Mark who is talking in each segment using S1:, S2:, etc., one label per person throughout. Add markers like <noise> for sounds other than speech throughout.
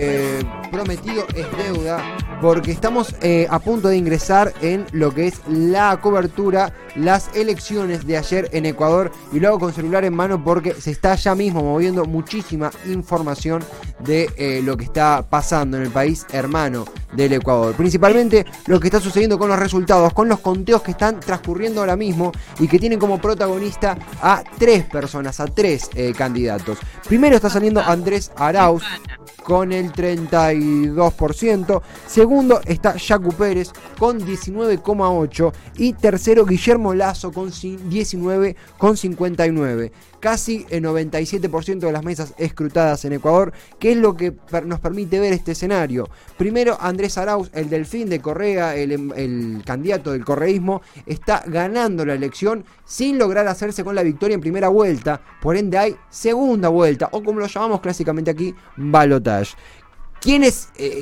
S1: Eh, prometido es deuda porque estamos eh, a punto de ingresar en lo que es la cobertura, las elecciones de ayer en Ecuador y luego con celular en mano porque se está ya mismo moviendo muchísima información de eh, lo que está pasando en el país hermano del Ecuador. Principalmente lo que está sucediendo con los resultados, con los conteos que están transcurriendo ahora mismo y que tienen como protagonista a tres personas, a tres candidatos. Primero está saliendo Andrés Arauz con el 32%. Segundo está Jacu Pérez con 19,8%. Y tercero Guillermo Lazo con 19,59%. Casi el 97% de las mesas escrutadas en Ecuador, que es lo que nos permite ver este escenario. Primero Andrés Arauz, el delfín de Correa, el, el candidato del correísmo, está ganando la elección sin lograr hacerse con la victoria en primera vuelta. Por ende hay segunda vuelta, o como lo llamamos clásicamente aquí, balotage. ¿Quién, eh,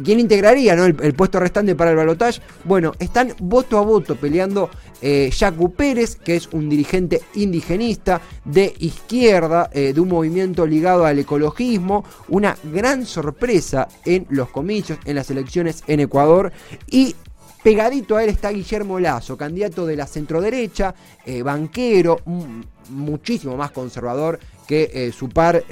S1: ¿Quién integraría el, puesto restante para el balotaje? Bueno, están voto a voto peleando eh, Jacu Pérez, que es un dirigente indigenista de izquierda, eh, de un movimiento ligado al ecologismo, una gran sorpresa en los comicios, en las elecciones en Ecuador, y pegadito a él está Guillermo Lazo, candidato de la centroderecha, banquero, muchísimo más conservador que su par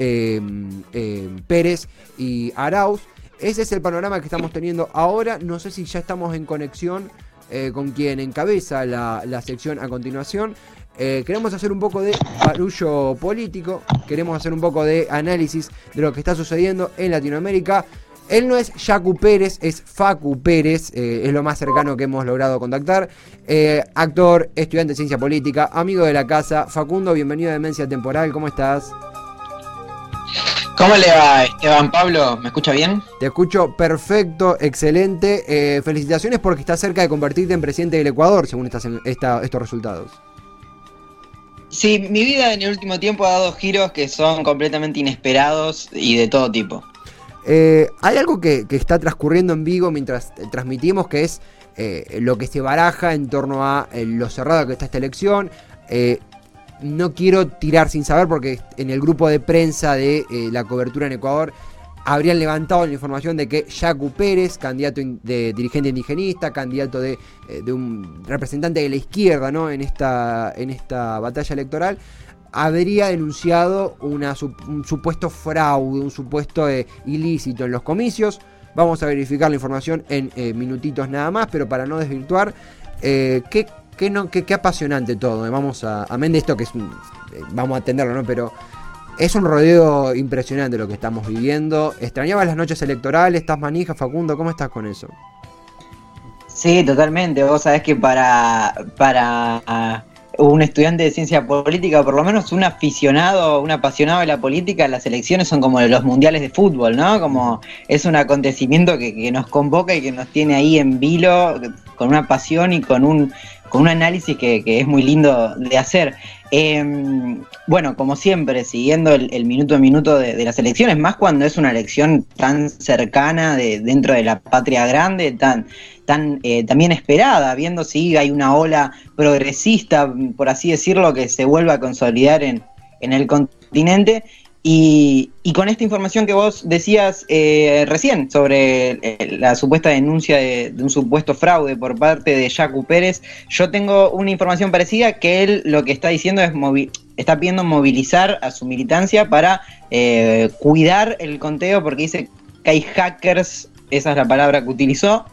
S1: Pérez y Arauz. Ese es el panorama que estamos teniendo ahora. No sé si ya estamos en conexión eh, con quien encabeza la, sección a continuación. Eh, queremos hacer un poco de barullo político, queremos hacer un poco de análisis de lo que está sucediendo en Latinoamérica. Él no es Jacu Pérez, es Facu Pérez, eh, es lo más cercano que hemos logrado contactar. actor, estudiante de ciencia política, amigo de la casa. Facundo, bienvenido a Demencia Temporal, ¿cómo estás?
S2: ¿Cómo le va, Esteban Pablo? ¿Me escucha bien?
S1: Te escucho perfecto, excelente. Eh, felicitaciones porque estás cerca de convertirte en presidente del Ecuador, según estos resultados.
S2: Sí, mi vida en el último tiempo ha dado giros que son completamente inesperados y de todo tipo.
S1: Eh, hay algo que, está transcurriendo en Vigo mientras transmitimos que es eh, lo que se baraja en torno a lo cerrado que está esta elección no quiero tirar sin saber porque en el grupo de prensa de eh, la cobertura en Ecuador habrían levantado la información de que Jacu Pérez, candidato de dirigente indigenista, candidato de, eh, un representante de la izquierda ¿no? en, esta, en esta batalla electoral, habría denunciado un supuesto fraude, un supuesto eh, ilícito en los comicios. Vamos a verificar la información en minutitos nada más, pero para no desvirtuar, ¿qué Qué, no, qué, apasionante todo. Eh. Vamos a. Amén de esto que es. Eh, vamos a atenderlo, ¿no? Pero. Es un rodeo impresionante lo que estamos viviendo. ¿Extrañabas las noches electorales? ¿Estás manija, Facundo? ¿Cómo estás con eso?
S2: Sí, totalmente. Vos sabés que para, para ah, un estudiante de ciencia política, o por lo menos un aficionado, un apasionado de la política, las elecciones son como los mundiales de fútbol, ¿no? Como es un acontecimiento que, que nos convoca y que nos tiene ahí en vilo con una pasión y con un con un análisis que, es muy lindo de hacer. Em, bueno, como siempre, siguiendo el, minuto a minuto de, las elecciones, más cuando es una elección tan cercana de, dentro de la patria grande, tan, tan eh, también esperada, viendo si hay una ola progresista, por así decirlo, que se vuelva a consolidar en, en el continente. Y, con esta información que vos decías eh, recién sobre eh, la supuesta denuncia de, un supuesto fraude por parte de Jacu Pérez, yo tengo una información parecida que él lo que está diciendo es está pidiendo movilizar a su militancia para eh, cuidar el conteo porque dice que hay hackers, esa es la palabra que utilizó,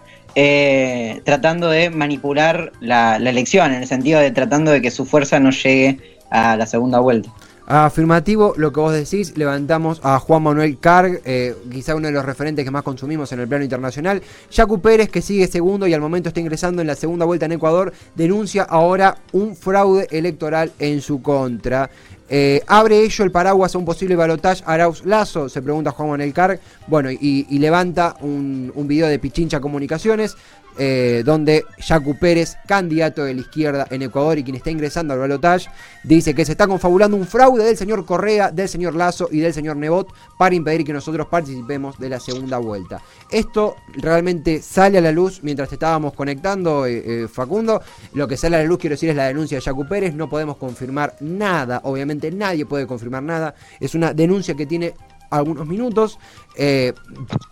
S2: tratando de manipular la elección, en el sentido de tratando de que su fuerza no llegue a la segunda vuelta.
S1: Afirmativo, lo que vos decís, levantamos a Juan Manuel Carg, eh, quizá uno de los referentes que más consumimos en el plano internacional. Jacu Pérez, que sigue segundo y al momento está ingresando en la segunda vuelta en Ecuador, denuncia ahora un fraude electoral en su contra. Eh, ¿Abre ello el paraguas a un posible balotaje Arauz Lazo? Se pregunta Juan Manuel Carg. Bueno, y, levanta un, video de Pichincha Comunicaciones eh, donde Jacu Pérez, candidato de la izquierda en Ecuador y quien está ingresando al balotaje, dice que se está confabulando un fraude del señor Correa, del señor Lazo y del señor Nebot para impedir que nosotros participemos de la segunda vuelta. Esto realmente sale a la luz mientras estábamos conectando, eh, eh, Facundo. Lo que sale a la luz, quiero decir, es la denuncia de Jacu Pérez. No podemos confirmar nada, obviamente nadie puede confirmar nada. Es una denuncia que tiene algunos minutos,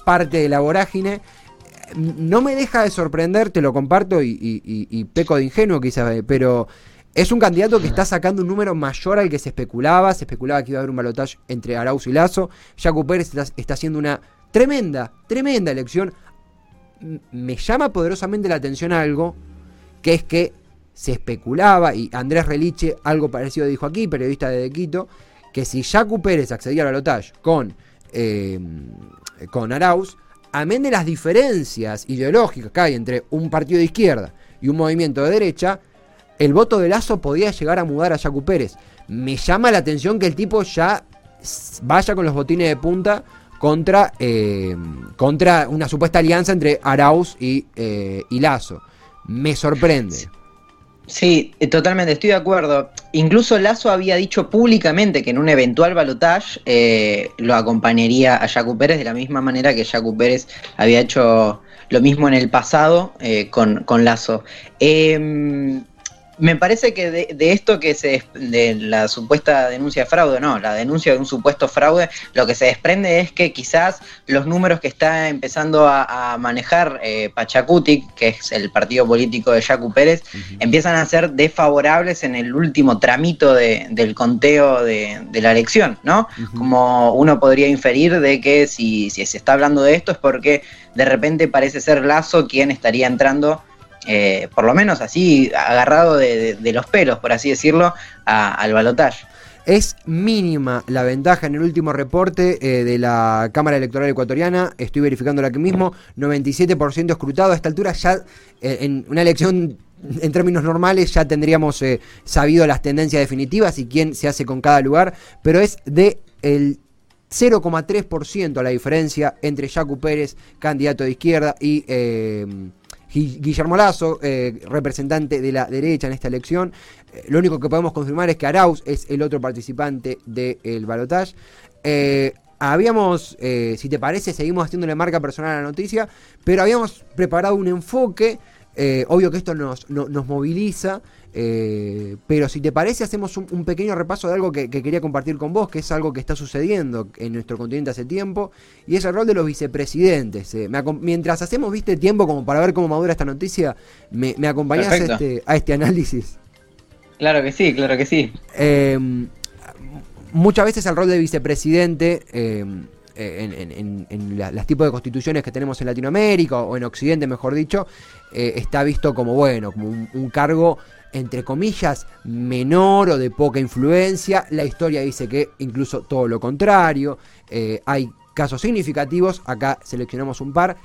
S1: parte de la vorágine no me deja de sorprender, te lo comparto y, peco de ingenuo quizás, pero es un candidato que está sacando un número mayor al que se especulaba. Se especulaba que iba a haber un balotaje entre Arauz y Lazo. Jaco Pérez está, haciendo una tremenda, tremenda elección. Me llama poderosamente la atención algo, que es que se especulaba, y Andrés Reliche algo parecido dijo aquí, periodista de Quito, que si Jaco Pérez accedía al balotaje con, eh, con Arauz, amén de las diferencias ideológicas que hay entre un partido de izquierda y un movimiento de derecha, el voto de Lazo podía llegar a mudar a Yacu Pérez. Me llama la atención que el tipo ya vaya con los botines de punta contra, eh, contra una supuesta alianza entre Arauz y, eh, y Lazo. Me sorprende.
S2: Sí, eh, totalmente, estoy de acuerdo. Incluso Lazo había dicho públicamente que en un eventual balotage eh, lo acompañaría a Jacu Pérez de la misma manera que Jacu Pérez había hecho lo mismo en el pasado eh, con, con, Lazo. Em, me parece que de, esto que se de la supuesta denuncia de fraude, no, la denuncia de un supuesto fraude, lo que se desprende es que quizás los números que está empezando a, manejar eh, Pachacuti, que es el partido político de Yacu Pérez, empiezan a ser desfavorables en el último tramito del conteo de, la elección, ¿no? Como uno podría inferir de que si, si se está hablando de esto es porque de repente parece ser Lazo quien estaría entrando eh, por lo menos así, agarrado de, los pelos, por así decirlo, al balotaje.
S1: Es mínima la ventaja en el último reporte eh, de la Cámara Electoral Ecuatoriana. Estoy verificando aquí mismo. 97% escrutado. A esta altura ya eh, en una elección en términos normales ya tendríamos sabido las tendencias definitivas y quién se hace con cada lugar. Pero es de el 0,3% la diferencia entre Jacu Pérez, candidato de izquierda, y Guillermo Lazo, eh, representante de la derecha en esta elección. Eh, lo único que podemos confirmar es que Arauz es el otro participante del balotaje. Eh, habíamos, si te parece, seguimos haciéndole marca personal a la noticia, pero habíamos preparado un enfoque. obvio que esto nos, nos moviliza. Eh, pero si te parece, hacemos un, pequeño repaso de algo que, quería compartir con vos, que es algo que está sucediendo en nuestro continente hace tiempo, y es el rol de los vicepresidentes. Eh. mientras hacemos, viste, tiempo como para ver cómo madura esta noticia, me, acompañás este, a este, análisis.
S2: Claro que sí, claro que sí.
S1: Em, muchas veces el rol de vicepresidente... Em, en, en, las tipos de constituciones que tenemos en Latinoamérica o en Occidente, mejor dicho, eh, está visto como bueno, como un cargo entre comillas, menor o de poca influencia. La historia dice que incluso todo lo contrario. Eh, hay casos significativos, acá seleccionamos un par,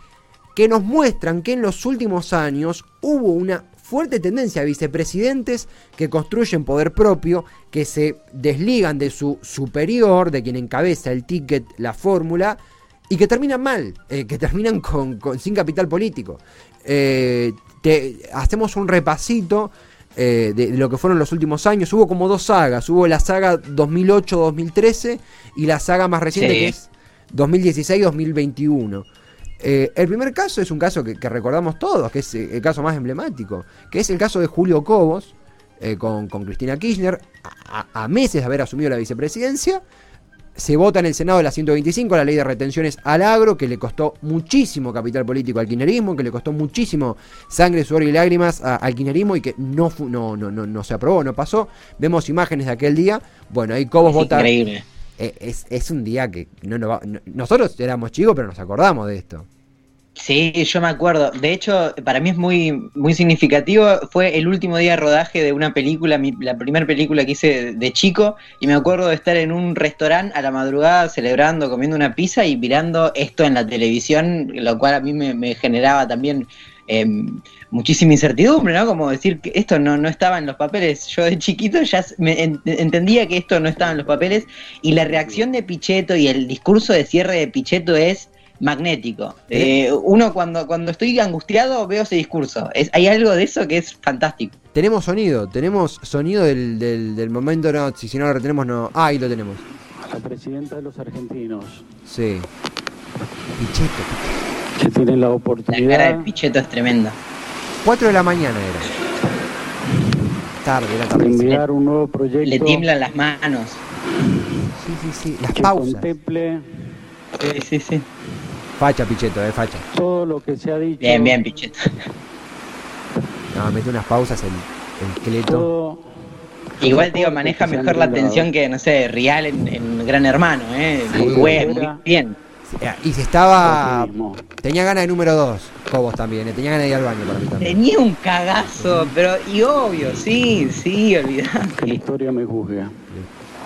S1: que nos muestran que en los últimos años hubo una fuerte tendencia a vicepresidentes que construyen poder propio, que se desligan de su superior, de quien encabeza el ticket, la fórmula, y que terminan mal, eh, que terminan con, sin capital político. Eh, hacemos un repasito eh, de, lo que fueron los últimos años. Hubo como dos sagas. Hubo la saga 2008-2013 y la saga más reciente que es 2016-2021. Eh, el primer caso es un caso que, recordamos todos, que es el caso más emblemático, que es el caso de Julio Cobos eh, con, Cristina Kirchner, a, meses de haber asumido la vicepresidencia, se vota en el Senado la 125, la ley de retenciones al agro, que le costó muchísimo capital político al kirchnerismo, que le costó muchísimo sangre, sudor y lágrimas al kirchnerismo y que no, no, no, no, no se aprobó, no pasó. Vemos imágenes de aquel día. Bueno, ahí Cobos vota. Increíble. Eh, es, es, un día que no, no, nosotros éramos chicos, pero nos acordamos de esto.
S2: Sí, yo me acuerdo. De hecho, para mí es muy, muy significativo. Fue el último día de rodaje de una película, la primera película que hice de, chico, y me acuerdo de estar en un restaurante a la madrugada celebrando, comiendo una pizza y mirando esto en la televisión, lo cual a mí me, generaba también em, muchísima incertidumbre, ¿no? Como decir que esto no, no estaba en los papeles. Yo de chiquito ya me entendía que esto no estaba en los papeles, y la reacción de Pichetto y el discurso de cierre de Pichetto es magnético. Eh, uno cuando, cuando estoy angustiado veo ese discurso. Es, hay algo de eso que es fantástico.
S1: Tenemos sonido, tenemos sonido del, del, del momento, no, si, si no lo retenemos, no. Ah, ahí lo tenemos.
S3: La presidenta de los argentinos,
S1: Sí. Pichetto.
S3: que tiene la
S2: La cara
S3: oportunidad
S2: de Pichetto es tremenda.
S1: 4 de la mañana era. Tarde, era
S3: de
S1: tarde. Sí,
S3: enviar un nuevo proyecto
S2: Le tiemblan las manos.
S1: sí, sí. Las
S3: que
S1: pausas.
S3: contemple
S2: Sí, sí, sí.
S1: Facha, Pichetto, eh, facha.
S3: todo lo que se ha dicho,
S2: Bien, bien, Pichetto.
S1: No, mete unas pausas el, el cleto.
S3: todo
S2: Igual, digo, maneja mejor la atención que, no sé, Real en, en Gran Hermano, ¿eh?
S1: Sí.
S2: Muy, muy bien.
S1: Y se estaba. Tenía ganas de número 2, Cobos también, eh, tenía ganas de ir al baño para mí también.
S2: Tenía un cagazo, pero, y obvio, sí, sí,
S3: que la
S2: olvidate.
S3: historia me juzgue.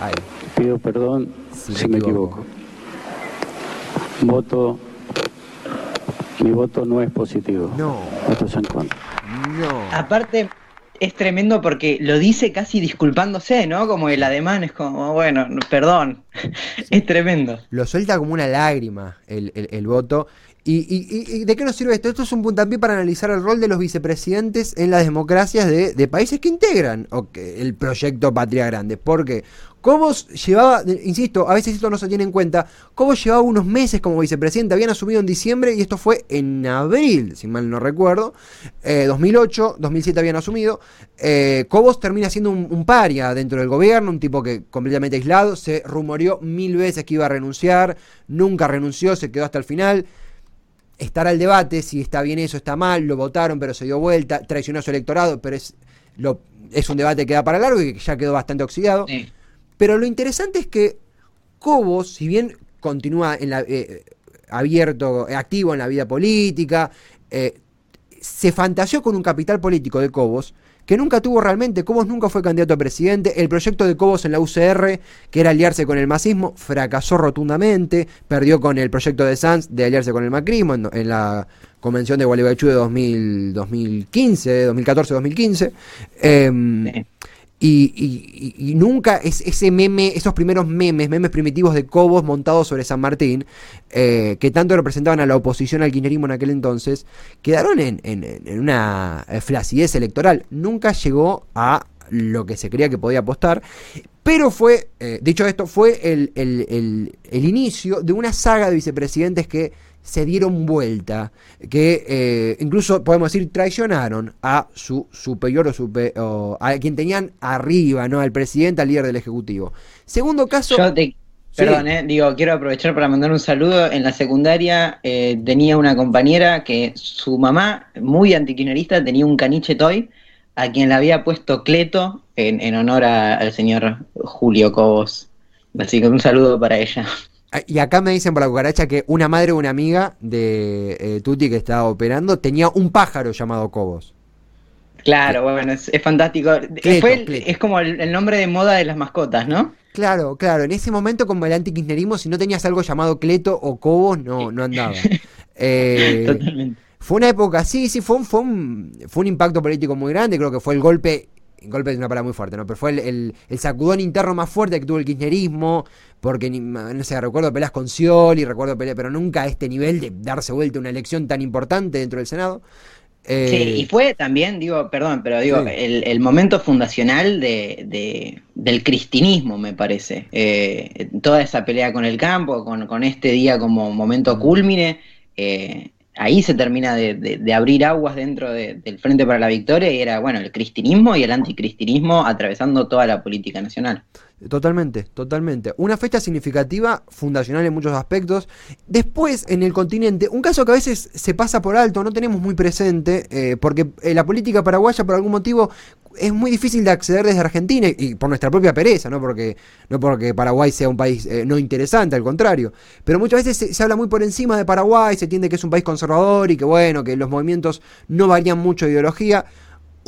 S1: Ay,
S3: Pido perdón
S1: Si
S3: si,
S1: me
S3: me
S1: equivoco.
S3: equivoco. Voto, mi voto no es positivo.
S1: no,
S3: Voto es en contra.
S1: no.
S2: Aparte, es tremendo porque lo dice casi disculpándose, ¿no? Como el ademán es como, bueno, perdón. Es tremendo.
S1: Lo suelta como una lágrima el, el- el voto. ¿Y, y- y- y de qué nos sirve esto? Esto es un puntapié para analizar el rol de los vicepresidentes en las democracias de, de países que integran el proyecto Patria Grande. Porque Cobos llevaba, insisto, a veces esto no se tiene en cuenta, Cobos llevaba unos meses como vicepresidente, habían asumido en diciembre y esto fue en abril, si mal no recuerdo. Eh, 2008, 2007 habían asumido. Eh, Cobos termina siendo un, un paria dentro del gobierno, un tipo que completamente aislado, se rumoreó mil veces que iba a renunciar, nunca renunció, se quedó hasta el final estará el debate si está bien eso, está mal, lo votaron pero se dio vuelta, traicionó a su electorado, pero es, lo, es un debate que da para largo y que ya quedó bastante oxidado.
S2: Sí.
S1: Pero lo interesante es que Cobos, si bien continúa en la, eh, abierto, eh, activo en la vida política, eh, se fantaseó con un capital político de Cobos que nunca tuvo realmente. Cobos nunca fue candidato a presidente. El proyecto de Cobos en la UCR, que era aliarse con el masismo, fracasó rotundamente. Perdió con el proyecto de Sanz de aliarse con el macrismo en, la convención de Gualeguaychú de 2000, 2015, 2014-2015. Em,
S2: Sí.
S1: Y, y- y- nunca es, ese meme, esos primeros memes, memes primitivos de Cobos montados sobre San Martín, eh, que tanto representaban a la oposición al kirchnerismo en aquel entonces, quedaron en, en- en una eh, flacidez electoral. Nunca llegó a lo que se creía que podía apostar. Pero fue, eh, dicho esto, fue el, el- el- el inicio de una saga de vicepresidentes que se dieron vuelta, que eh, incluso podemos decir traicionaron a su superior o, supe- o a quien tenían arriba, ¿no? Al presidente, al líder del Ejecutivo. Segundo caso.
S2: Yo te, perdón, eh, digo, quiero aprovechar para mandar un saludo. En la secundaria eh, tenía una compañera que su mamá, muy antikirchnerista, tenía un caniche toy a quien le había puesto Cleto en, en honor a- al señor Julio Cobos. Así que un saludo para ella.
S1: Ah, Y acá me dicen por la cucaracha que una madre o una amiga de eh, Tuti que estaba operando tenía un pájaro llamado Cobos.
S2: Claro, bueno, es, es fantástico.
S1: Cleto,
S2: Fue el-
S1: Cleto.
S2: Es como el, el nombre de moda de las mascotas, ¿no?
S1: Claro, claro. En ese momento, como el antikirchnerismo, si no tenías algo llamado Cleto o Cobos, no, no andaba. <laughs> Eh,
S2: Totalmente.
S1: Fue una época, sí, sí, fue un, fue un, fue un impacto político muy grande, creo que fue el golpe, golpe es una palabra muy fuerte, ¿no? Pero fue el, el- el sacudón interno más fuerte que tuvo el kirchnerismo, porque, no sé, recuerdo peleas con Scioli, recuerdo peleas, pero nunca a este nivel de darse vuelta una elección tan importante dentro del Senado. Eh,
S2: Sí, y fue también, digo, perdón, pero digo,
S1: Sí.
S2: el, el momento fundacional de, de- del cristinismo, me parece. Eh, toda esa pelea con el campo, con, con este día como momento cúlmine, eh, ahí se termina de, abrir aguas dentro de- del Frente para la Victoria y era, bueno, el cristinismo y el anticristinismo atravesando toda la política nacional.
S1: Totalmente, totalmente. Una fecha significativa, fundacional en muchos aspectos. Después, en el continente, un caso que a veces se pasa por alto, no tenemos muy presente, eh, porque eh, la política paraguaya, por algún motivo, es muy difícil de acceder desde Argentina y, por nuestra propia pereza, no porque, no porque Paraguay sea un país eh, no interesante, al contrario. Pero muchas veces se, se habla muy por encima de Paraguay, se entiende que es un país conservador y que bueno, que los movimientos no varían mucho de ideología.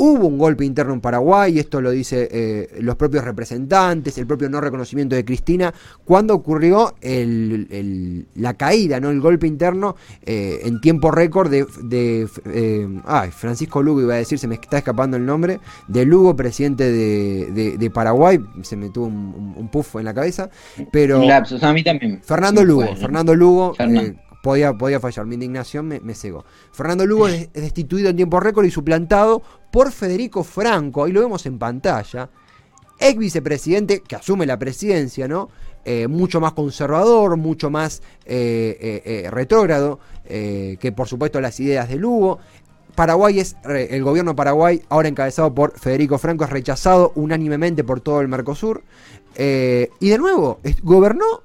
S1: Hubo un golpe interno en Paraguay, esto lo dice eh, los propios representantes, el propio no reconocimiento de Cristina, cuando ocurrió el- el- la caída, no el golpe interno eh, en tiempo récord de, de, eh, ay, Francisco Lugo, iba a decir, se me está escapando el nombre, de Lugo, presidente de, de- de Paraguay, se me tuvo un, un- un puff en la cabeza, pero...
S2: Lapsus, a mí también.
S1: Fernando Lugo, Fernando Lugo,
S2: Fernando.
S1: Podía, podía fallar. Mi indignación me, me cegó. Fernando Lugo es destituido en tiempo récord y suplantado por Federico Franco. Ahí lo vemos en pantalla. Ex vicepresidente que asume la presidencia, ¿no? Eh, mucho más conservador, mucho más eh, eh, retrógrado que por supuesto las ideas de Lugo. Paraguay es, el gobierno Paraguay, ahora encabezado por Federico Franco, es rechazado unánimemente por todo el Mercosur. y de nuevo, gobernó,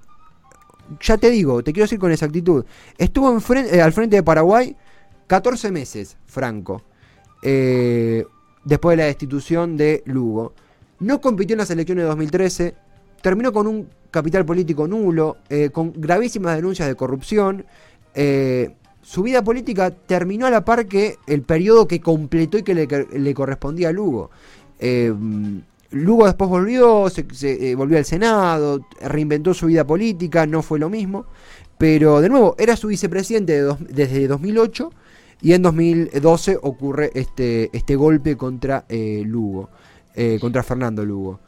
S1: ya te digo, te quiero decir con exactitud, estuvo al frente de Paraguay 14 meses, Franco, después de la destitución de Lugo. No compitió en las elecciones de 2013, terminó con un capital político nulo, eh, con gravísimas denuncias de corrupción. Eh, su vida política terminó a la par que el periodo que completó y que le, correspondía a Lugo. Eh, Lugo después volvió, se, volvió al Senado, reinventó su vida política, no fue lo mismo. Pero de nuevo, era su vicepresidente desde 2008 y en 2012 ocurre este, este golpe contra Lugo, contra Fernando Lugo.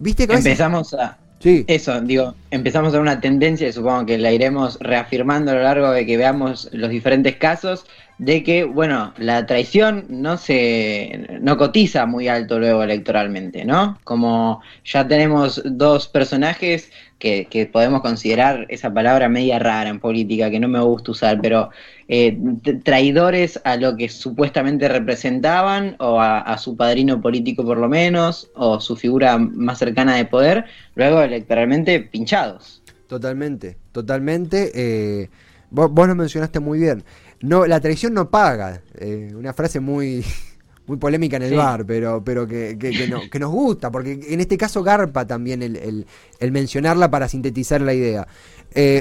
S2: ¿Viste que Empezamos a Sí. Eso, digo, empezamos a una tendencia y supongo que la iremos reafirmando a lo largo de que veamos los diferentes casos de que, bueno, la traición no se no cotiza muy alto luego electoralmente, ¿no? Como ya tenemos dos personajes que, que podemos considerar esa palabra media rara en política, que no me gusta usar, pero eh, traidores a lo que supuestamente representaban, o a, su padrino político por lo menos, o su figura más cercana de poder, luego electoralmente pinchados.
S1: Totalmente, totalmente. Eh, vos, lo mencionaste muy bien. No, la traición no paga. Eh, una frase muy, <laughs> muy polémica en el bar, pero, pero que, que, nos gusta, porque en este caso garpa también el, el, mencionarla para sintetizar la idea.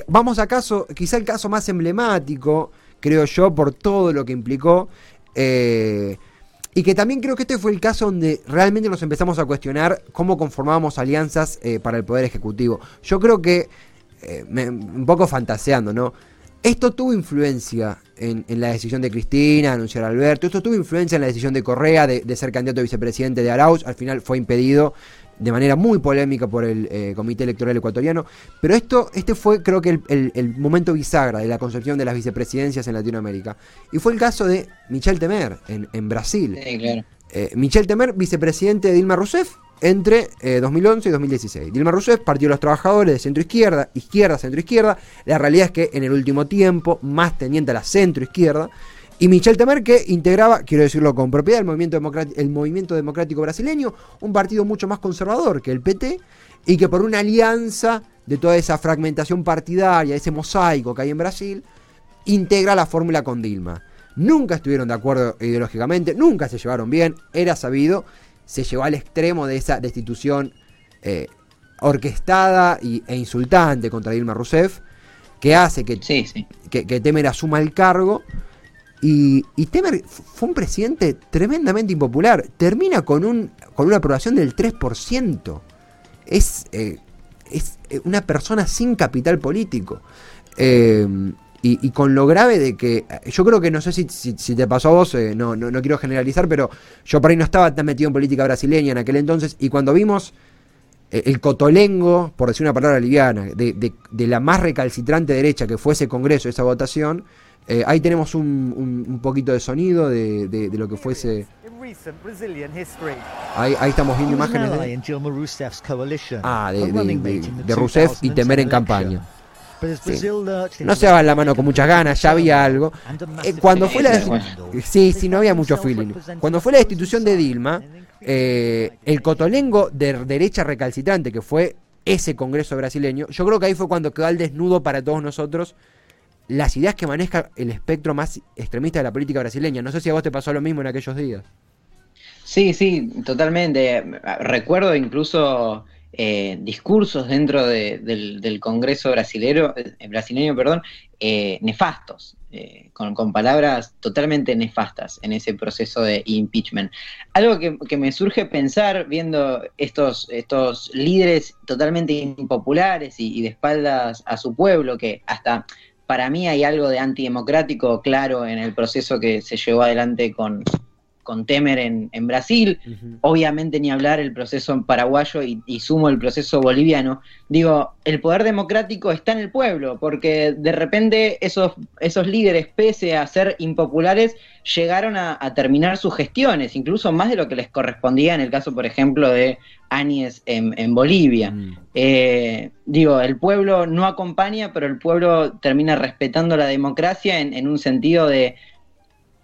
S1: vamos a caso, quizá el caso más emblemático, creo yo, por todo lo que implicó. Eh, y que también creo que este fue el caso donde realmente nos empezamos a cuestionar cómo conformábamos alianzas eh, para el Poder Ejecutivo. Yo creo que, eh, un poco fantaseando, ¿no? Esto tuvo influencia en, la decisión de Cristina, anunciar a Alberto, esto tuvo influencia en la decisión de Correa de, de ser candidato a vicepresidente de Arauz, al final fue impedido de manera muy polémica por el eh, Comité Electoral Ecuatoriano. Pero esto, este fue creo que el, momento bisagra de la concepción de las vicepresidencias en Latinoamérica. Y fue el caso de Michel Temer en, Brasil. Eh, Michel Temer, vicepresidente de Dilma Rousseff entre 2011 eh, y 2016. Dilma Rousseff, Partido de los Trabajadores de centro izquierda, izquierda, centro izquierda. La realidad es que en el último tiempo, más teniente a la centro izquierda. Y Michel Temer, que integraba, quiero decirlo con propiedad, el movimiento, el movimiento democrático brasileño, un partido mucho más conservador que el PT, y que por una alianza de toda esa fragmentación partidaria, ese mosaico que hay en Brasil, integra la fórmula con Dilma. Nunca estuvieron de acuerdo ideológicamente, nunca se llevaron bien, era sabido, se llevó al extremo de esa destitución eh, orquestada e insultante contra Dilma Rousseff, que hace que, que, que Temer asuma el cargo y, Temer fue un presidente tremendamente impopular. Termina con, un, con una aprobación del 3%. Es, eh, es eh, una persona sin capital político. Eh, y, con lo grave de que. Yo creo que no sé si, te pasó a vos, no, no, quiero generalizar, pero yo por ahí no estaba tan metido en política brasileña en aquel entonces. Y cuando vimos el cotolengo, por decir una palabra liviana, de, de, de la más recalcitrante derecha que fue ese congreso, esa votación eh, ahí tenemos un, un, poquito de sonido de, de, de, lo que fuese. Ahí, ahí estamos viendo imágenes de, ah, de, de, Rousseff y Temer en campaña. No se daban la mano con muchas ganas, ya había algo. Eh, cuando fue la <laughs> sí, sí, no había mucho feeling. Cuando fue la destitución de Dilma, eh, el cotolengo de derecha recalcitrante que fue ese Congreso brasileño, yo creo que ahí fue cuando quedó al desnudo para todos nosotros las ideas que maneja el espectro más extremista de la política brasileña. No sé si a vos te pasó lo mismo en aquellos días.
S2: Sí, sí, totalmente. Recuerdo incluso eh, discursos dentro del, Congreso brasilero, eh, brasileño, perdón, eh, nefastos, con, con, palabras totalmente nefastas en ese proceso de impeachment. Algo que, me surge pensar viendo estos, estos líderes totalmente impopulares y de espaldas a su pueblo, que hasta para mí hay algo de antidemocrático claro en el proceso que se llevó adelante con, con Temer en, en Brasil, obviamente ni hablar el proceso paraguayo y, y sumo el proceso boliviano. Digo, el poder democrático está en el pueblo, porque de repente esos, esos líderes, pese a ser impopulares, llegaron a, a terminar sus gestiones, incluso más de lo que les correspondía en el caso, por ejemplo, de Áñez en, en Bolivia.
S1: Mm.
S2: Eh, digo, el pueblo no acompaña, pero el pueblo termina respetando la democracia en, en un sentido de,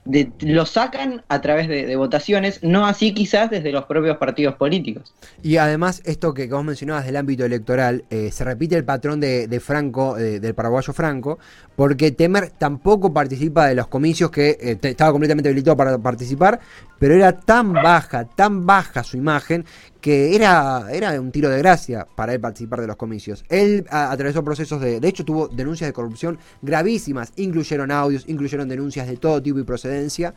S2: de- lo sacan a través de, votaciones, no así quizás desde los propios partidos políticos.
S1: Y además, esto que, vos mencionabas del ámbito electoral, eh, se repite el patrón de, Franco, eh, del paraguayo Franco, porque Temer tampoco participa de los comicios que eh, estaba completamente habilitado para participar, pero era tan baja, tan baja su imagen, que era, era un tiro de gracia para él participar de los comicios. Él atravesó procesos de, de hecho tuvo denuncias de corrupción gravísimas, incluyeron audios, incluyeron denuncias de todo tipo y procedencia,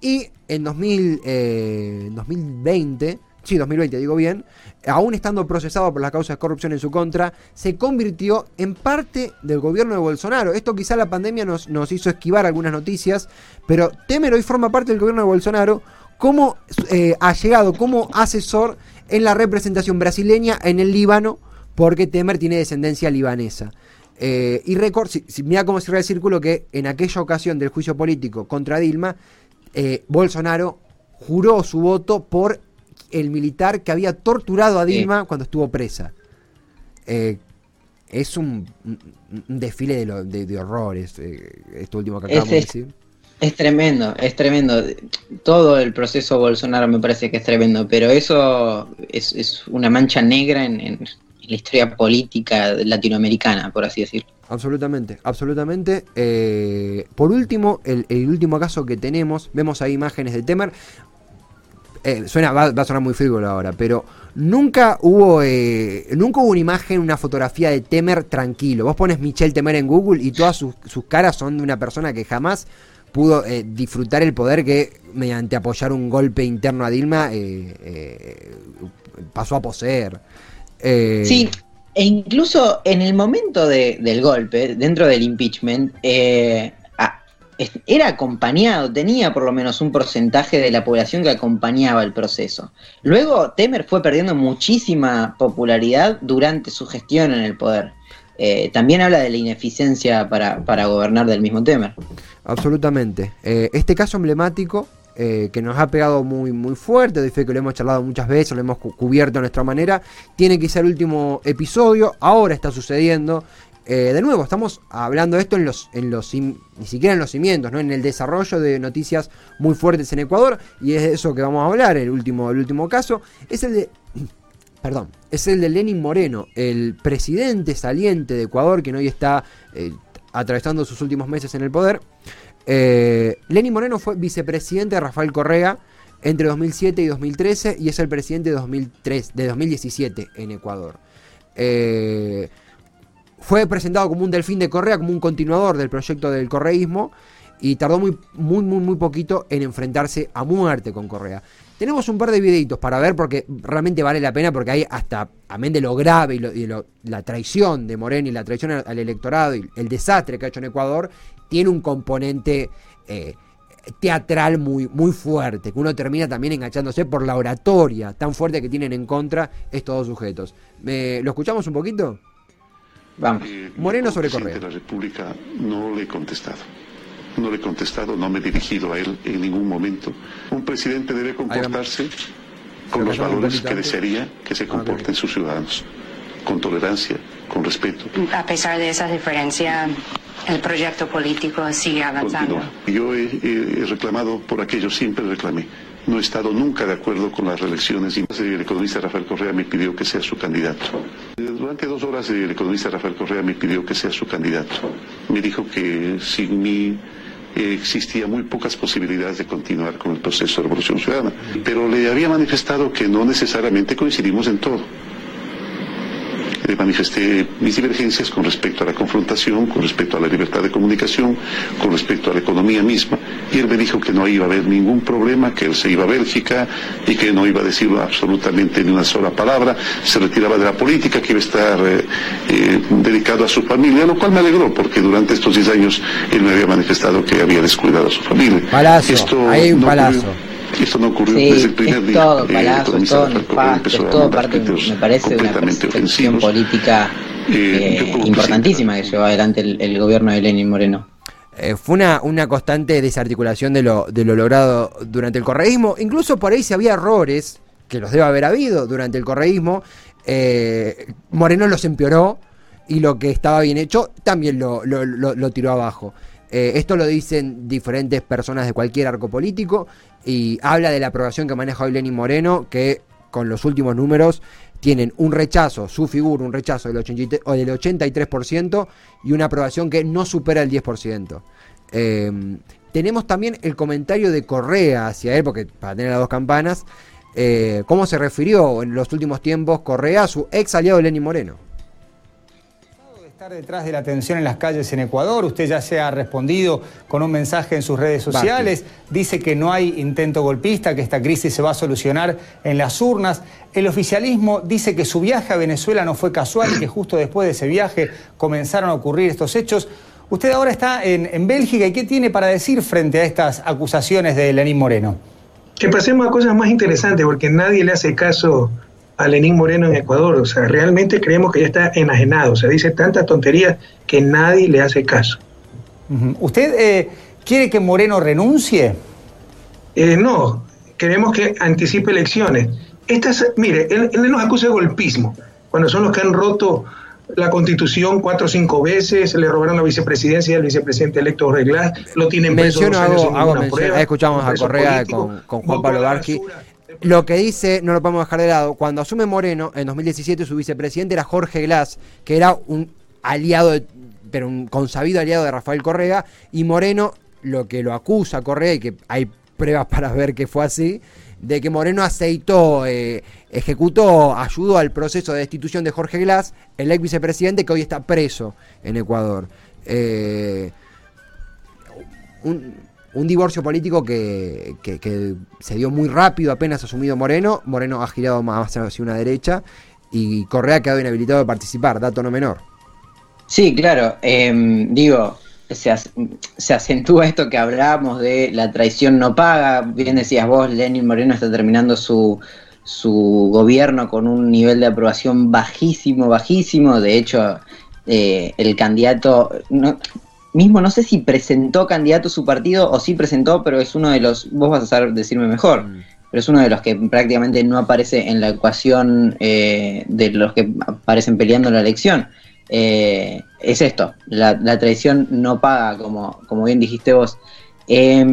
S1: y en 2000, eh, 2020, sí, 2020 digo bien, aún estando procesado por las causas de corrupción en su contra, se convirtió en parte del gobierno de Bolsonaro. Esto quizá la pandemia nos, nos hizo esquivar algunas noticias, pero Temer hoy forma parte del gobierno de Bolsonaro como eh, allegado, como asesor en la representación brasileña en el Líbano, porque Temer tiene descendencia libanesa. Eh, y record, si, si- mira cómo cierra el círculo que en aquella ocasión del juicio político contra Dilma, eh, Bolsonaro juró su voto por el militar que había torturado a
S2: Sí.
S1: Dilma cuando estuvo presa. Eh, es un, desfile de, lo- de- de horrores, esto último que
S2: Es-
S1: acabamos de decir.
S2: Es tremendo, es tremendo. Todo el proceso Bolsonaro me parece que es tremendo, pero eso es, una mancha negra en, en la historia política latinoamericana, por así decirlo.
S1: Absolutamente, absolutamente. Eh, por último, el, último caso que tenemos, vemos ahí imágenes de Temer. Eh, suena, va, va a sonar muy frívolo ahora, pero nunca hubo, eh, nunca hubo una imagen, una fotografía de Temer tranquilo. Vos pones Michel Temer en Google y todas sus caras son de una persona que jamás pudo eh, disfrutar el poder que mediante apoyar un golpe interno a Dilma eh, eh, pasó a poseer.
S2: Sí, e incluso en el momento de- del golpe, dentro del impeachment, era acompañado, tenía por lo menos un porcentaje de la población que acompañaba el proceso. Luego, Temer fue perdiendo muchísima popularidad durante su gestión en el poder. También habla de la ineficiencia para, para gobernar del mismo Temer.
S1: Absolutamente. Eh, este caso emblemático eh, que nos ha pegado muy, muy fuerte, de fe que lo hemos charlado muchas veces, lo hemos cu- cubierto de nuestra manera, tiene que ser el último episodio, ahora está sucediendo. Eh, de nuevo, estamos hablando de esto en los, en los ni siquiera en los cimientos, ¿no? en el desarrollo de noticias muy fuertes en Ecuador, y es de eso que vamos a hablar, el último, el último caso, es el de <clears throat> perdón, es el de Lenin Moreno, el presidente saliente de Ecuador, que hoy está atravesando sus últimos meses en el poder. Eh, Lenin Moreno fue vicepresidente de Rafael Correa entre 2007 y 2013 y es el presidente de, 2003, de 2017 en Ecuador. Eh, fue presentado como un delfín de Correa, como un continuador del proyecto del correísmo y tardó muy, muy, muy, muy poquito en enfrentarse a muerte con Correa. Tenemos un par de videitos para ver porque realmente vale la pena porque hay hasta, amén de lo grave y, lo- y lo- la traición de Moreno y la traición al, al electorado y el desastre que ha hecho en Ecuador, tiene un componente eh, teatral muy, muy fuerte, que uno termina también enganchándose por la oratoria tan fuerte que tienen en contra estos dos sujetos. ¿Lo escuchamos un poquito?
S2: Vamos.
S4: Eh,
S1: Moreno sobre
S4: presidente
S1: Correa.
S4: de la República no le he contestado. No le he contestado, no me he dirigido a él en ningún momento. Un presidente debe comportarse con los valores que desearía que se comporten sus ciudadanos. Con tolerancia, con respeto.
S5: A pesar de esa diferencia, el proyecto político sigue avanzando.
S4: Continúa. Yo he, he- reclamado por aquello, siempre reclamé. No he estado nunca de acuerdo con las reelecciones y el economista Rafael Correa me pidió que sea su candidato. Durante dos horas el economista Rafael Correa me pidió que sea su candidato. Me dijo que sin mí existía muy pocas posibilidades de continuar con el proceso de revolución ciudadana. Pero le había manifestado que no necesariamente coincidimos en todo. Le manifesté mis divergencias con respecto a la confrontación, con respecto a la libertad de comunicación, con respecto a la economía misma, y él me dijo que no iba a haber ningún problema, que él se iba a Bélgica y que no iba a decir absolutamente ni una sola palabra, se retiraba de la política, que iba a estar eh, eh, dedicado a su familia, lo cual me alegró, porque durante estos 10 años él me había manifestado que había descuidado a su familia.
S1: Palazo,
S4: Esto
S1: hay un
S4: no
S1: palazo.
S4: ocurrió. Esto no ocurrió
S2: Sí,
S4: desde el primer
S2: es
S4: día.
S2: todo
S4: Eh,
S2: es todo nefasto, es
S4: a
S2: todo parte, me parece, de una percepción política
S4: Eh,
S2: eh, importantísima que llevó adelante el, el gobierno de Lenin Moreno.
S1: Eh, fue una, una constante desarticulación de lo, de lo logrado durante el correísmo. Incluso por ahí si había errores, que los debe haber habido durante el correísmo, eh, Moreno los empeoró y lo que estaba bien hecho también lo, lo- lo- lo tiró abajo. Eh, esto lo dicen diferentes personas de cualquier arco político y habla de la aprobación que maneja hoy Lenin Moreno, que con los últimos números tienen un rechazo, su figura, un rechazo del, 83, o del 83% y una aprobación que no supera el 10%. Eh, tenemos también el comentario de Correa hacia él, porque para tener las dos campanas, eh, cómo se refirió en los últimos tiempos Correa a su ex aliado Lenin Moreno.
S6: Estar detrás de la tensión en las calles en Ecuador. Usted ya se ha respondido con un mensaje en sus redes sociales. Dice que no hay intento golpista, que esta crisis se va a solucionar en las urnas. El oficialismo dice que su viaje a Venezuela no fue casual y que justo después de ese viaje comenzaron a ocurrir estos hechos. Usted ahora está en, en Bélgica y ¿qué tiene para decir frente a estas acusaciones de Lenín Moreno?
S7: que pasemos a cosas más interesantes, porque nadie le hace caso a Lenín Moreno en Ecuador. O sea, realmente creemos que ya está enajenado. O sea, dice tantas tonterías que nadie le hace caso.
S6: ¿Usted eh, quiere que Moreno renuncie?
S7: Eh, no, queremos que anticipe elecciones. Estas, mire, él, él nos acusa de golpismo, cuando son los que han roto la constitución cuatro o cinco veces, le robaron la vicepresidencia al vicepresidente electo Reglas, lo tienen preso
S1: Menciono,
S7: dos años
S1: hago,
S7: sin
S1: hago mención,
S7: prueba,
S1: escuchamos a Correa con, con Juan Pablo. Lo que dice, no lo podemos dejar de lado, cuando asume Moreno en 2017 su vicepresidente era Jorge Glass, que era un aliado, pero un consabido aliado de Rafael Correa, y Moreno lo que lo acusa a Correa, y que hay pruebas para ver que fue así, de que Moreno aceitó, eh, ejecutó, ayudó al proceso de destitución de Jorge Glass, el ex vicepresidente que hoy está preso en Ecuador. Eh, un, un divorcio político que, que- se dio muy rápido apenas asumido Moreno. Moreno ha girado más hacia una derecha y Correa ha quedado inhabilitado de participar, dato no menor.
S2: Sí, claro. eh, digo, se, se acentúa esto que hablábamos de la traición no paga. Bien decías vos, Lenin Moreno está terminando su, su gobierno con un nivel de aprobación bajísimo, bajísimo. De hecho, eh, el candidato, mismo no sé si presentó candidato su partido o sí presentó, pero es uno de los, vos vas a saber decirme mejor, pero es uno de los que prácticamente no aparece en la ecuación eh, de los que aparecen peleando la elección. Eh, es esto, la, la traición no paga, como, como bien dijiste vos. Eh,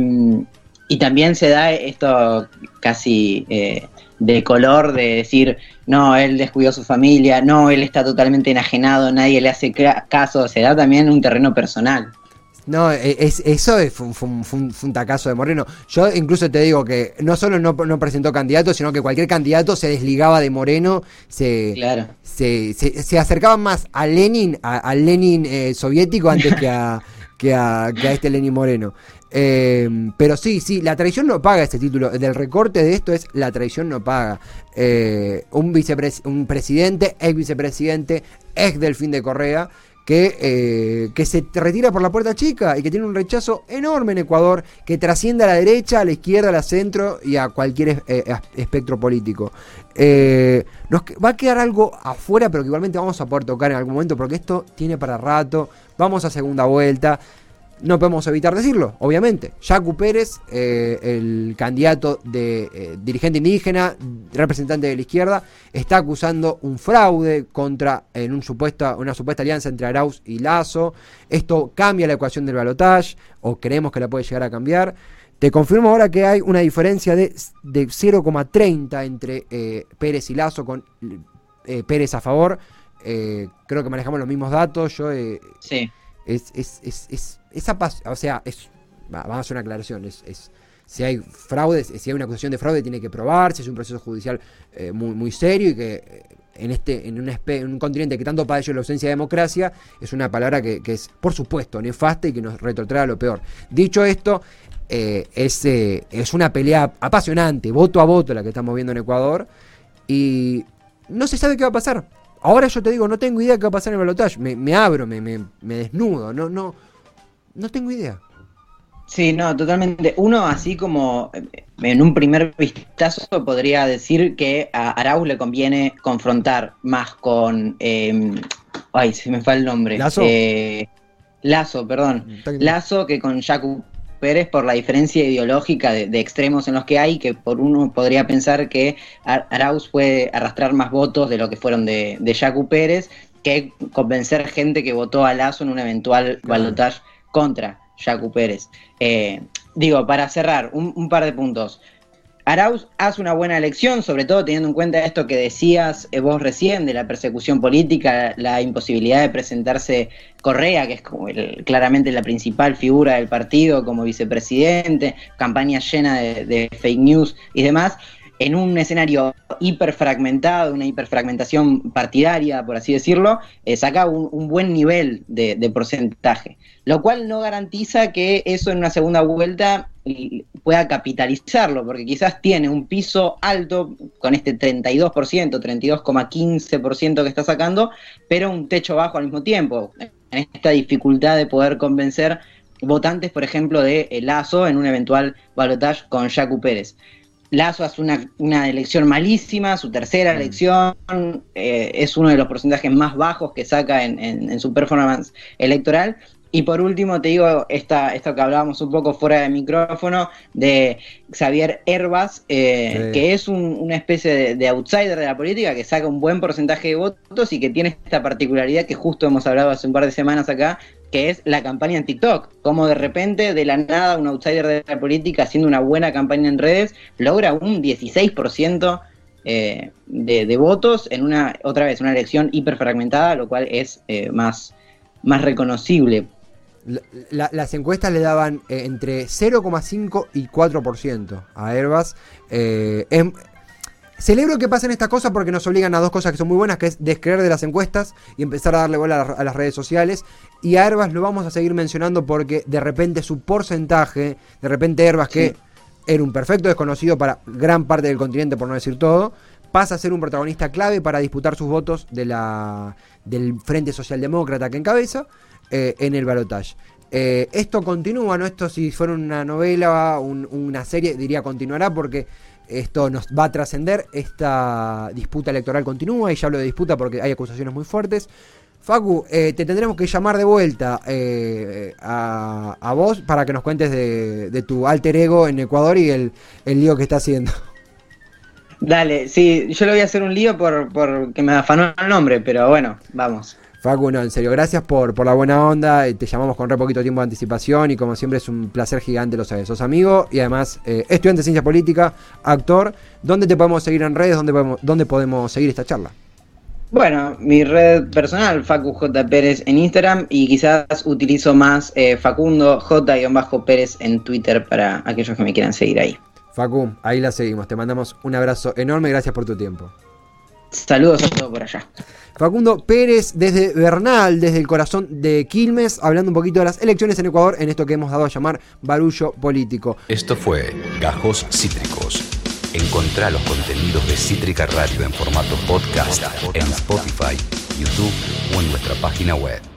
S2: y también se da esto casi eh, de color de decir, no, él descuidó a su familia, no, él está totalmente enajenado, nadie le hace caso, se da también un terreno personal.
S1: No, e- es, eso es, fue, un- fue fue un- fue un tacazo de Moreno. Yo incluso te digo que no solo no, no presentó candidato, sino que cualquier candidato se desligaba de Moreno, se,
S2: Claro.
S1: se, se, se acercaban más a Lenin, a- al Lenin eh, soviético antes que a, que a, que a este Lenin Moreno. Eh, pero sí, sí, la traición no paga este título. Del recorte de esto es la traición no paga. Eh, un, vicepres- un presidente, ex vicepresidente, ex delfín de Correa, que, eh, que se retira por la puerta chica y que tiene un rechazo enorme en Ecuador, que trasciende a la derecha, a la izquierda, a la centro y a cualquier eh, espectro político. Nos va a quedar algo afuera, pero que igualmente vamos a poder tocar en algún momento, porque esto tiene para rato. Vamos a segunda vuelta. No podemos evitar decirlo, obviamente. Jacu Pérez, eh, el candidato de eh, dirigente indígena, representante de la izquierda, está acusando un fraude contra en un una supuesta alianza entre Arauz y Lazo. Esto cambia la ecuación del balotaje, o creemos que la puede llegar a cambiar. Te confirmo ahora que hay una diferencia de, de 0,30 entre eh, Pérez y Lazo, con Pérez a favor. Creo que manejamos los mismos datos. Yo
S2: Sí.
S1: es, es, es, es, esa o sea, es, va- vamos a hacer una aclaración, es, es- si hay fraude, si hay una acusación de fraude tiene que probarse, es un proceso judicial eh, muy, muy serio y que eh, en este, en un, en continente que tanto padece la ausencia de democracia, es una palabra que, que es, por supuesto, nefasta y que nos retrotrae a lo peor. Dicho esto, eh, es, es una pelea apasionante, voto a voto la que estamos viendo en Ecuador, y no se sabe qué va a pasar. Ahora yo te digo, no tengo idea qué va a pasar en el balotaje. Me, me abro, me, me- me desnudo. No, no, no tengo idea.
S2: Sí, no, totalmente. Uno, así como eh, en un primer vistazo, podría decir que a Arauz le conviene confrontar más con. eh, ay, se me fue el nombre.
S1: ¿Lazo?
S2: Eh, Lazo, perdón. Lazo que con Jacu Pérez por la diferencia ideológica de, de extremos en los que hay, que por uno podría pensar que Ar- Arauz puede arrastrar más votos de lo que fueron de, de Jacu Pérez, que convencer gente que votó a Lazo en un eventual balotaje contra Jacu Pérez. Eh, digo, para cerrar, un, par de puntos. Arauz hace una buena elección, sobre todo teniendo en cuenta esto que decías eh, vos recién de la persecución política, la imposibilidad de presentarse Correa, que es claramente la principal figura del partido como vicepresidente, campaña llena de fake news y demás, en un escenario hiperfragmentado, una hiperfragmentación partidaria, por así decirlo, eh, saca un, buen nivel de, porcentaje, lo cual no garantiza que eso en una segunda vuelta y pueda capitalizarlo, porque quizás tiene un piso alto con este 32%, 32,15% que está sacando, pero un techo bajo al mismo tiempo, en esta dificultad de poder convencer votantes, por ejemplo, de eh, Lazo en un eventual balotaje con Jacu Pérez. Lazo hace una, una elección malísima, su tercera elección, eh, es uno de los porcentajes más bajos que saca en, en- en su performance electoral. Y por último, te digo esta, esto que hablábamos un poco fuera de micrófono, de Xavier Herbas, eh,
S1: Sí.
S2: que es un- una especie de, de outsider de la política, que saca un buen porcentaje de votos y que tiene esta particularidad que justo hemos hablado hace un par de semanas acá, que es la campaña en TikTok. Como de repente, de la nada, un outsider de la política haciendo una buena campaña en redes, logra un 16% eh, de, de votos en una, otra vez, una elección hiperfragmentada, lo cual es eh, más, más reconocible.
S1: La- la- las encuestas le daban eh, entre 0,5 y 4% a Herbas. Eh, em- celebro que pasen estas cosas porque nos obligan a dos cosas que son muy buenas, que es descreer de las encuestas y empezar a darle bola a, la- a las redes sociales. Y a Herbas lo vamos a seguir mencionando porque de repente su porcentaje, de repente Herbas que era un perfecto desconocido para gran parte del continente, por no decir todo, pasa a ser un protagonista clave para disputar sus votos de la, del Frente Socialdemócrata que encabeza eh, en el balotaje. Eh, esto continúa, ¿no? Esto si fuera una novela, un- una serie, diría continuará porque esto nos va a trascender. Esta disputa electoral continúa y ya hablo de disputa porque hay acusaciones muy fuertes. Facu, eh, te tendremos que llamar de vuelta eh, a, a vos para que nos cuentes de, de tu alter ego en Ecuador y el, el lío que está haciendo.
S2: Dale, sí, yo le voy a hacer un lío por, por me afanó el nombre, pero bueno, vamos.
S1: Facu, no, en serio, gracias por, por la buena onda. eh, Te llamamos con re poquito tiempo de anticipación y como siempre es un placer gigante, lo sabes. Sos amigo y además eh, estudiante de ciencia política, actor. ¿Dónde te podemos seguir en redes? ¿Dónde podemos, dónde podemos seguir esta charla?
S2: Bueno, mi red personal, Facu J. Pérez en Instagram y quizás utilizo más eh, Facundo J-Pérez en Twitter para aquellos que me quieran seguir ahí.
S1: Facu, ahí la seguimos. Te mandamos un abrazo enorme. Gracias por tu tiempo.
S2: Saludos a todos por allá.
S1: Facundo Pérez desde Bernal, desde el corazón de Quilmes, hablando un poquito de las elecciones en Ecuador en esto que hemos dado a llamar barullo político.
S8: Esto fue Gajos Cítricos. Encontrá los contenidos de Cítrica Radio en formato podcast en Spotify, YouTube o en nuestra página web.